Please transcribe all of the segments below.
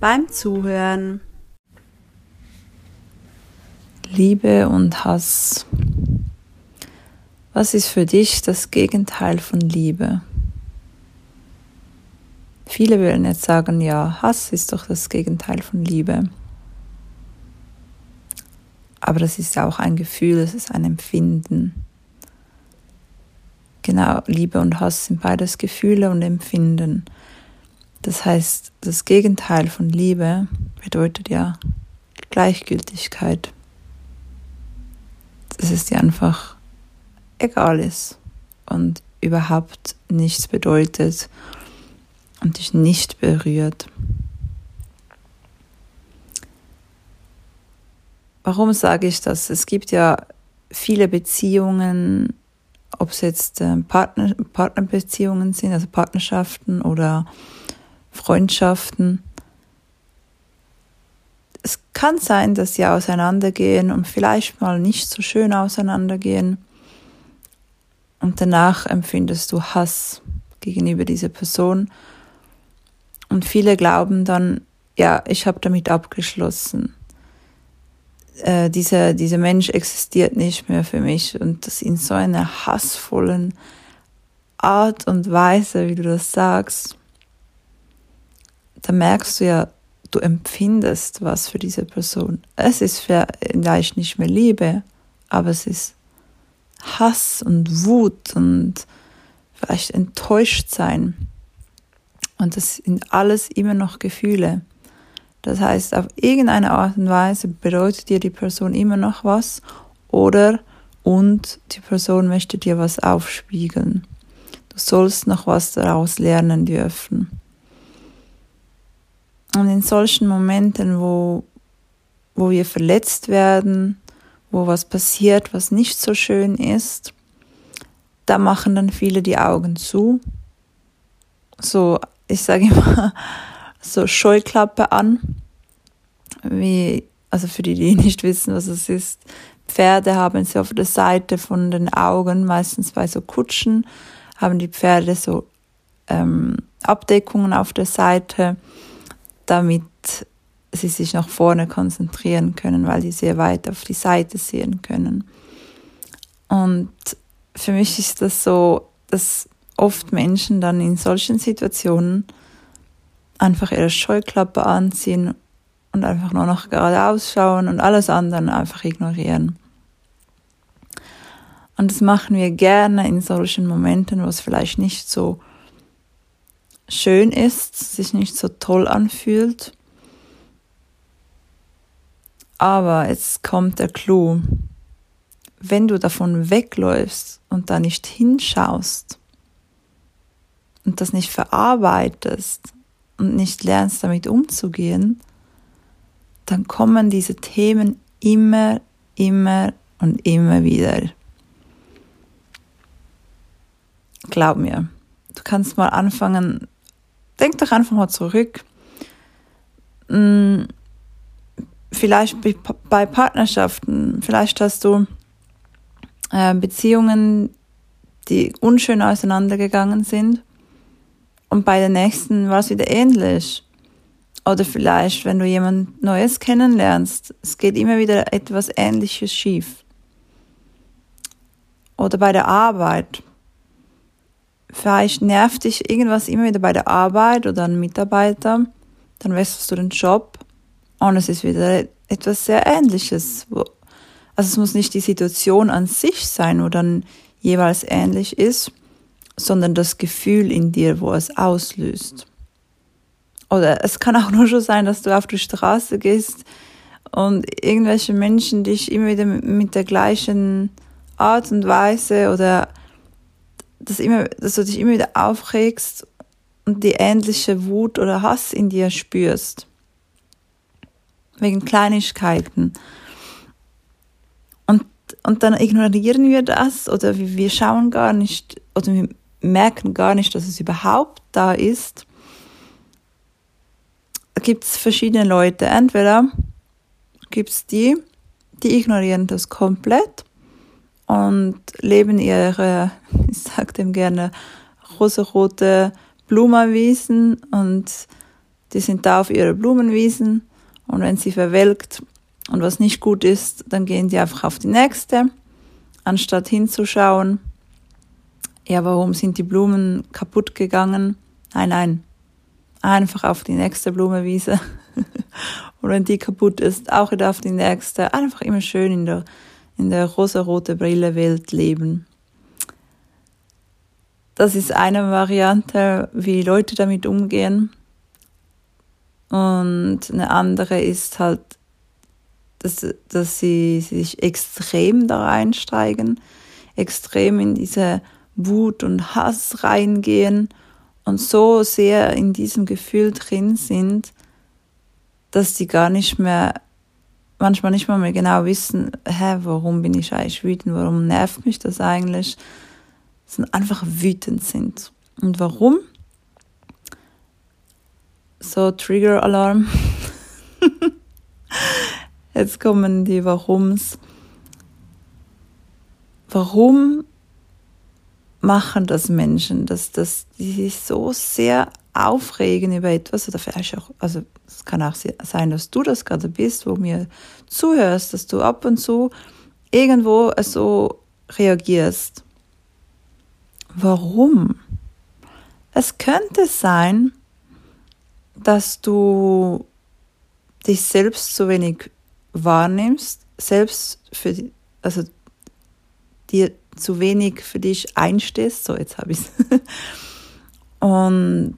beim Zuhören. Liebe und Hass. Was ist für dich das Gegenteil von Liebe? Viele würden jetzt sagen, ja, Hass ist doch das Gegenteil von Liebe. Aber das ist ja auch ein Gefühl, es ist ein Empfinden. Genau, Liebe und Hass sind beides Gefühle und Empfinden. Das heißt, das Gegenteil von Liebe bedeutet ja Gleichgültigkeit. Dass es dir einfach egal ist und überhaupt nichts bedeutet und dich nicht berührt. Warum sage ich das? Es gibt ja viele Beziehungen, ob es jetzt ähm, Partner, Partnerbeziehungen sind, also Partnerschaften oder Freundschaften. Es kann sein, dass sie auseinandergehen und vielleicht mal nicht so schön auseinandergehen. Und danach empfindest du Hass gegenüber dieser Person. Und viele glauben dann, ja, ich habe damit abgeschlossen. Äh, dieser, dieser Mensch existiert nicht mehr für mich. Und das in so einer hassvollen Art und Weise, wie du das sagst, da merkst du ja, du empfindest was für diese Person. Es ist vielleicht nicht mehr Liebe, aber es ist Hass und Wut und vielleicht enttäuscht sein. Und das sind alles immer noch Gefühle. Das heißt, auf irgendeine Art und Weise bedeutet dir die Person immer noch was oder und die Person möchte dir was aufspiegeln. Du sollst noch was daraus lernen dürfen. Und in solchen Momenten, wo, wo wir verletzt werden, wo was passiert, was nicht so schön ist, da machen dann viele die Augen zu. So, ich sage immer, so Scheuklappe an. Wie, also für die, die nicht wissen, was es ist. Pferde haben sie auf der Seite von den Augen, meistens bei so Kutschen, haben die Pferde so ähm, Abdeckungen auf der Seite damit sie sich nach vorne konzentrieren können, weil sie sehr weit auf die Seite sehen können. Und für mich ist das so, dass oft Menschen dann in solchen Situationen einfach ihre Scheuklappe anziehen und einfach nur noch geradeaus schauen und alles andere einfach ignorieren. Und das machen wir gerne in solchen Momenten, wo es vielleicht nicht so schön ist, sich nicht so toll anfühlt. Aber jetzt kommt der Clou. Wenn du davon wegläufst und da nicht hinschaust und das nicht verarbeitest und nicht lernst damit umzugehen, dann kommen diese Themen immer, immer und immer wieder. Glaub mir, du kannst mal anfangen, denk doch einfach mal zurück. Hm, vielleicht bei Partnerschaften, vielleicht hast du äh, Beziehungen, die unschön auseinandergegangen sind und bei der nächsten war es wieder ähnlich. Oder vielleicht, wenn du jemand Neues kennenlernst, es geht immer wieder etwas Ähnliches schief. Oder bei der Arbeit vielleicht nervt dich irgendwas immer wieder bei der Arbeit oder ein Mitarbeiter, dann wechselst du den Job und es ist wieder etwas sehr Ähnliches. Also es muss nicht die Situation an sich sein, wo dann jeweils ähnlich ist, sondern das Gefühl in dir, wo es auslöst. Oder es kann auch nur schon sein, dass du auf die Straße gehst und irgendwelche Menschen dich immer wieder mit der gleichen Art und Weise oder dass, immer, dass du dich immer wieder aufregst und die ähnliche Wut oder Hass in dir spürst. wegen Kleinigkeiten. Und, und dann ignorieren wir das oder wir schauen gar nicht oder wir merken gar nicht, dass es überhaupt da ist. Da gibt es verschiedene Leute. Entweder gibt es die, die ignorieren das komplett und leben ihre, ich sage dem gerne, rosarote Blumenwiesen und die sind da auf ihre Blumenwiesen und wenn sie verwelkt und was nicht gut ist, dann gehen die einfach auf die nächste, anstatt hinzuschauen, ja, warum sind die Blumen kaputt gegangen? Nein, nein, einfach auf die nächste Blumenwiese. und wenn die kaputt ist, auch wieder auf die nächste. Einfach immer schön in der, in der rosa-rote Brille Welt leben. Das ist eine Variante, wie Leute damit umgehen. Und eine andere ist halt, dass, dass sie sich extrem da reinsteigen, extrem in diese Wut und Hass reingehen und so sehr in diesem Gefühl drin sind, dass sie gar nicht mehr, manchmal nicht mal mehr genau wissen, hä, warum bin ich eigentlich wütend, warum nervt mich das eigentlich, sondern einfach wütend sind. Und warum? So, Trigger-Alarm. Jetzt kommen die Warums. Warum machen das Menschen, dass, dass die sich so sehr aufregen über etwas oder vielleicht auch, also es kann auch sein, dass du das gerade bist, wo mir zuhörst, dass du ab und zu irgendwo so reagierst. Warum? Es könnte sein, dass du dich selbst zu wenig wahrnimmst, selbst für also dir zu wenig für dich einstehst. So, jetzt habe ich es. Und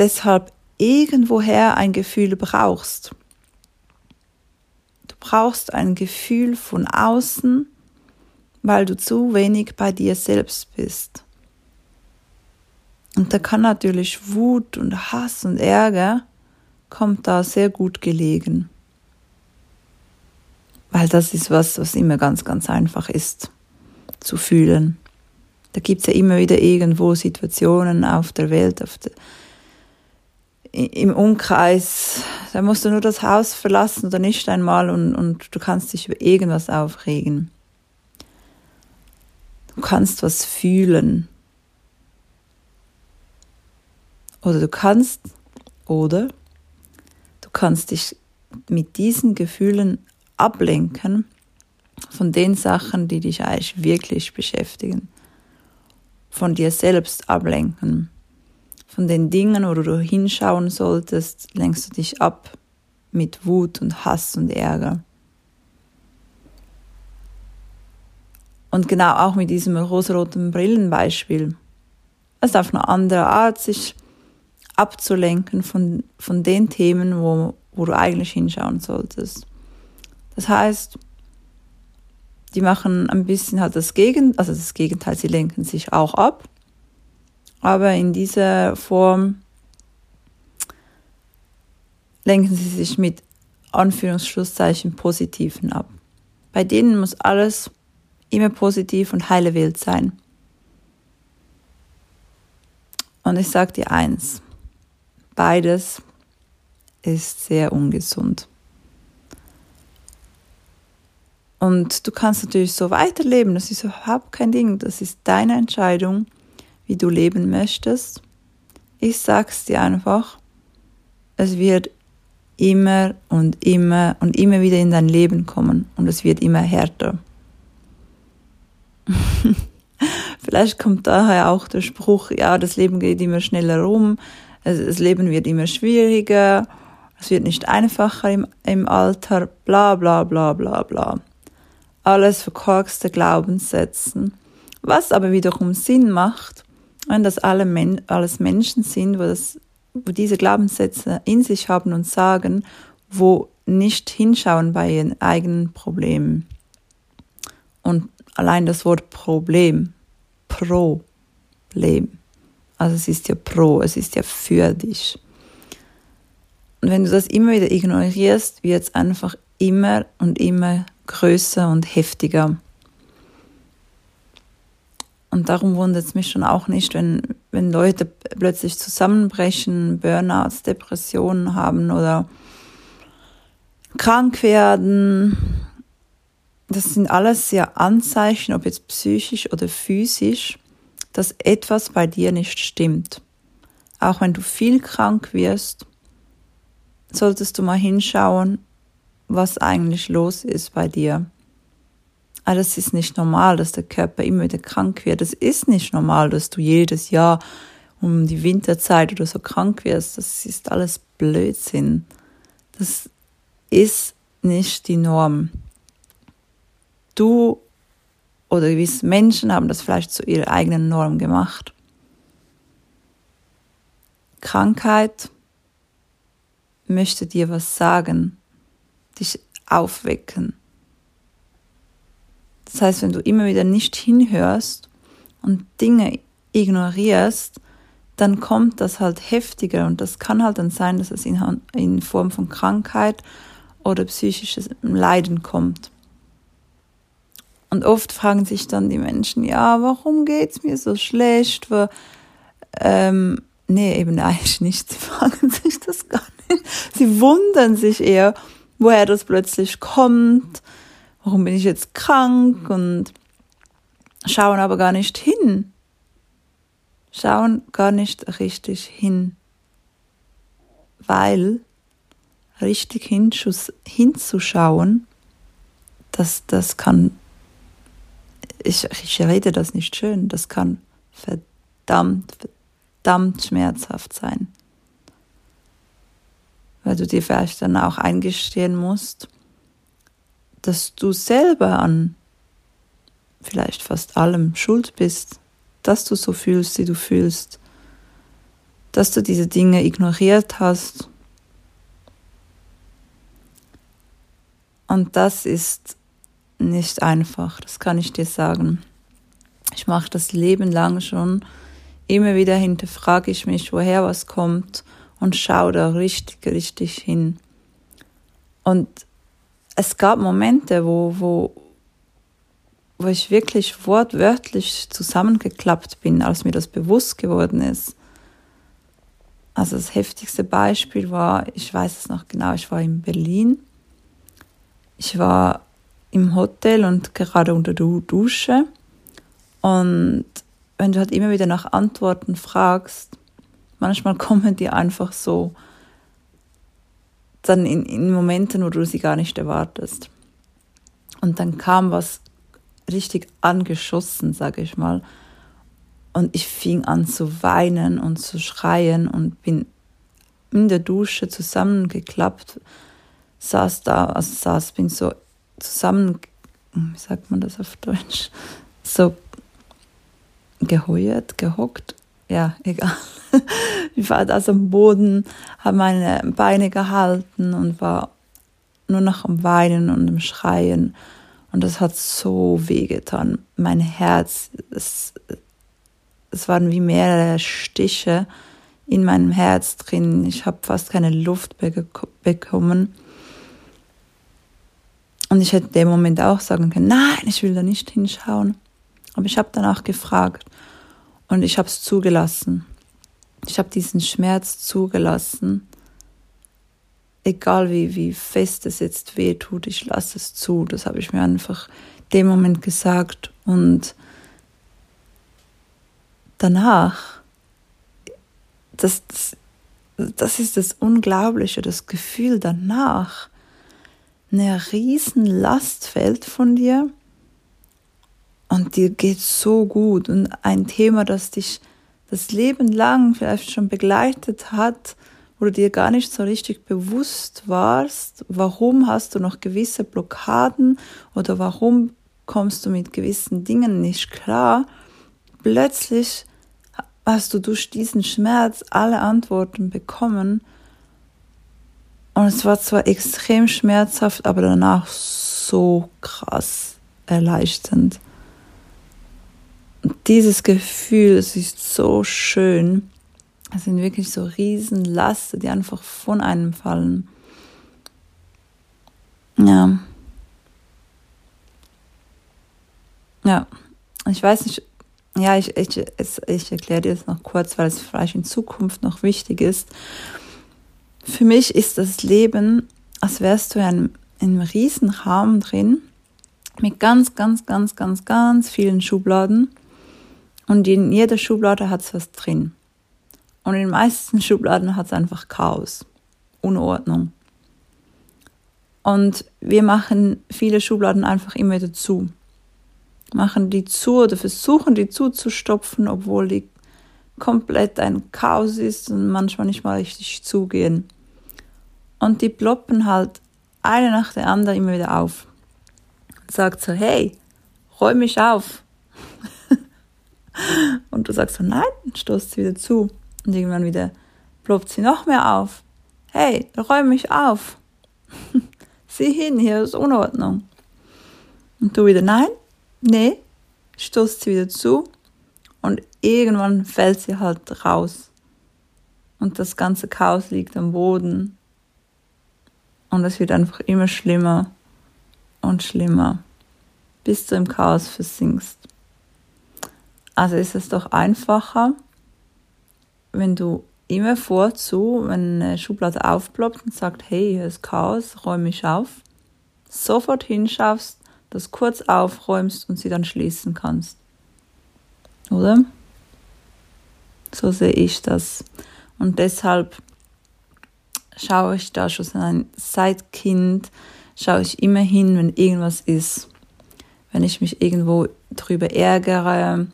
deshalb irgendwoher ein Gefühl brauchst. Du brauchst ein Gefühl von außen, weil du zu wenig bei dir selbst bist. Und da kann natürlich Wut und Hass und Ärger kommt da sehr gut gelegen. Weil das ist was, was immer ganz, ganz einfach ist zu fühlen. Da gibt es ja immer wieder irgendwo Situationen auf der Welt, auf der, im Umkreis, da musst du nur das Haus verlassen oder nicht einmal und, und du kannst dich über irgendwas aufregen. Du kannst was fühlen. Oder du kannst, oder du kannst dich mit diesen Gefühlen ablenken von den Sachen, die dich eigentlich wirklich beschäftigen. Von dir selbst ablenken. Von den Dingen, wo du hinschauen solltest, lenkst du dich ab mit Wut und Hass und Ärger. Und genau auch mit diesem rosaroten Brillenbeispiel. Es ist auf eine andere Art, sich abzulenken von, von den Themen, wo, wo du eigentlich hinschauen solltest. Das heißt, die machen ein bisschen halt das Gegenteil, also das Gegenteil, sie lenken sich auch ab. Aber in dieser Form lenken sie sich mit Anführungsschlusszeichen Positiven ab. Bei denen muss alles immer positiv und heile Welt sein. Und ich sage dir eins, beides ist sehr ungesund. Und du kannst natürlich so weiterleben, das ist überhaupt kein Ding, das ist deine Entscheidung, wie du leben möchtest. Ich sag's dir einfach, es wird immer und immer und immer wieder in dein Leben kommen und es wird immer härter. Vielleicht kommt daher auch der Spruch, ja, das Leben geht immer schneller rum, das Leben wird immer schwieriger, es wird nicht einfacher im, im Alter, bla bla bla bla bla alles verkorkste Glaubenssätzen, was aber wiederum Sinn macht, wenn das alle Men alles Menschen sind, wo, das, wo diese Glaubenssätze in sich haben und sagen, wo nicht hinschauen bei ihren eigenen Problemen. Und allein das Wort Problem, Problem, also es ist ja pro, es ist ja für dich. Und wenn du das immer wieder ignorierst, wird es einfach immer und immer größer und heftiger. Und darum wundert es mich schon auch nicht, wenn, wenn Leute plötzlich zusammenbrechen, Burnouts, Depressionen haben oder krank werden. Das sind alles ja Anzeichen, ob jetzt psychisch oder physisch, dass etwas bei dir nicht stimmt. Auch wenn du viel krank wirst, solltest du mal hinschauen, was eigentlich los ist bei dir. Ah, das ist nicht normal, dass der Körper immer wieder krank wird. Es ist nicht normal, dass du jedes Jahr um die Winterzeit oder so krank wirst. Das ist alles Blödsinn. Das ist nicht die Norm. Du oder gewisse Menschen haben das vielleicht zu ihrer eigenen Norm gemacht. Krankheit möchte dir was sagen, dich aufwecken. Das heißt, wenn du immer wieder nicht hinhörst und Dinge ignorierst, dann kommt das halt heftiger und das kann halt dann sein, dass es in, in Form von Krankheit oder psychisches Leiden kommt. Und oft fragen sich dann die Menschen, ja, warum geht's mir so schlecht? Weil, ähm, nee, eben eigentlich nicht. Sie fragen sich das gar nicht. Sie wundern sich eher, woher das plötzlich kommt warum bin ich jetzt krank und schauen aber gar nicht hin. Schauen gar nicht richtig hin. Weil richtig hinzuschauen, das, das kann, ich, ich rede das nicht schön, das kann verdammt, verdammt schmerzhaft sein. Weil du dir vielleicht dann auch eingestehen musst, dass du selber an vielleicht fast allem schuld bist, dass du so fühlst, wie du fühlst, dass du diese Dinge ignoriert hast. Und das ist nicht einfach, das kann ich dir sagen. Ich mache das Leben lang schon. Immer wieder hinterfrage ich mich, woher was kommt und schaue da richtig, richtig hin. Und es gab Momente, wo, wo, wo ich wirklich wortwörtlich zusammengeklappt bin, als mir das bewusst geworden ist. Also das heftigste Beispiel war, ich weiß es noch genau, ich war in Berlin. Ich war im Hotel und gerade unter der Dusche. Und wenn du halt immer wieder nach Antworten fragst, manchmal kommen die einfach so dann in, in Momenten, wo du sie gar nicht erwartest. Und dann kam was richtig angeschossen, sage ich mal. Und ich fing an zu weinen und zu schreien und bin in der Dusche zusammengeklappt, saß da, also saß, bin so zusammen, wie sagt man das auf Deutsch, so geheuert, gehockt, ja, egal. ich war da am Boden, habe meine Beine gehalten und war nur noch am Weinen und am Schreien. Und das hat so wehgetan. Mein Herz, es, es waren wie mehrere Stiche in meinem Herz drin. Ich habe fast keine Luft bekommen. Und ich hätte in dem Moment auch sagen können, nein, ich will da nicht hinschauen. Aber ich habe danach gefragt und ich habe es zugelassen. Ich habe diesen Schmerz zugelassen. Egal wie, wie fest es jetzt weh tut, ich lasse es zu. Das habe ich mir einfach dem Moment gesagt. Und danach, das, das, das ist das Unglaubliche, das Gefühl danach, eine riesen Last fällt von dir und dir geht so gut. Und ein Thema, das dich das Leben lang vielleicht schon begleitet hat, wo du dir gar nicht so richtig bewusst warst, warum hast du noch gewisse Blockaden oder warum kommst du mit gewissen Dingen nicht klar, plötzlich hast du durch diesen Schmerz alle Antworten bekommen. Und es war zwar extrem schmerzhaft, aber danach so krass erleichternd dieses Gefühl, es ist so schön. Das sind wirklich so Riesenlaste, die einfach von einem fallen. Ja. Ja. Ich weiß nicht, ja, ich, ich, ich erkläre dir das noch kurz, weil es vielleicht in Zukunft noch wichtig ist. Für mich ist das Leben, als wärst du in einem, in einem riesen Raum drin, mit ganz, ganz, ganz, ganz, ganz vielen Schubladen. Und in jeder Schublade hat es was drin. Und in den meisten Schubladen hat es einfach Chaos, Unordnung. Und wir machen viele Schubladen einfach immer wieder zu. Machen die zu oder versuchen die zuzustopfen, obwohl die komplett ein Chaos ist und manchmal nicht mal richtig zugehen. Und die ploppen halt eine nach der anderen immer wieder auf. Und sagt so, hey, räum mich auf. Und du sagst so, nein, stoßt sie wieder zu. Und irgendwann wieder ploppt sie noch mehr auf. Hey, räum mich auf. Sieh hin, hier ist Unordnung. Und du wieder, nein, nee, stoßt sie wieder zu. Und irgendwann fällt sie halt raus. Und das ganze Chaos liegt am Boden. Und es wird einfach immer schlimmer und schlimmer, bis du im Chaos versinkst. Also ist es doch einfacher, wenn du immer vorzu, wenn eine Schublade aufploppt und sagt, hey, hier ist Chaos, räume ich auf, sofort hinschaffst, das kurz aufräumst und sie dann schließen kannst. Oder? So sehe ich das. Und deshalb schaue ich da schon seit Kind, schaue ich immer hin, wenn irgendwas ist. Wenn ich mich irgendwo drüber ärgere,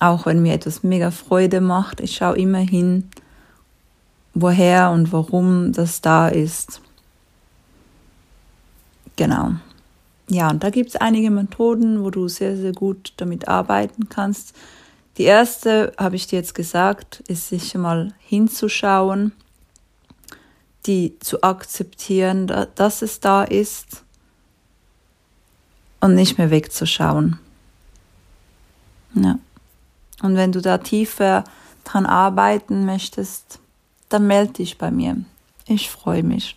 auch wenn mir etwas mega Freude macht, ich schaue immer hin, woher und warum das da ist. Genau. Ja, und da gibt es einige Methoden, wo du sehr, sehr gut damit arbeiten kannst. Die erste, habe ich dir jetzt gesagt, ist sich mal hinzuschauen, die zu akzeptieren, dass es da ist und nicht mehr wegzuschauen. Ja. Und wenn du da tiefer dran arbeiten möchtest, dann melde dich bei mir. Ich freue mich.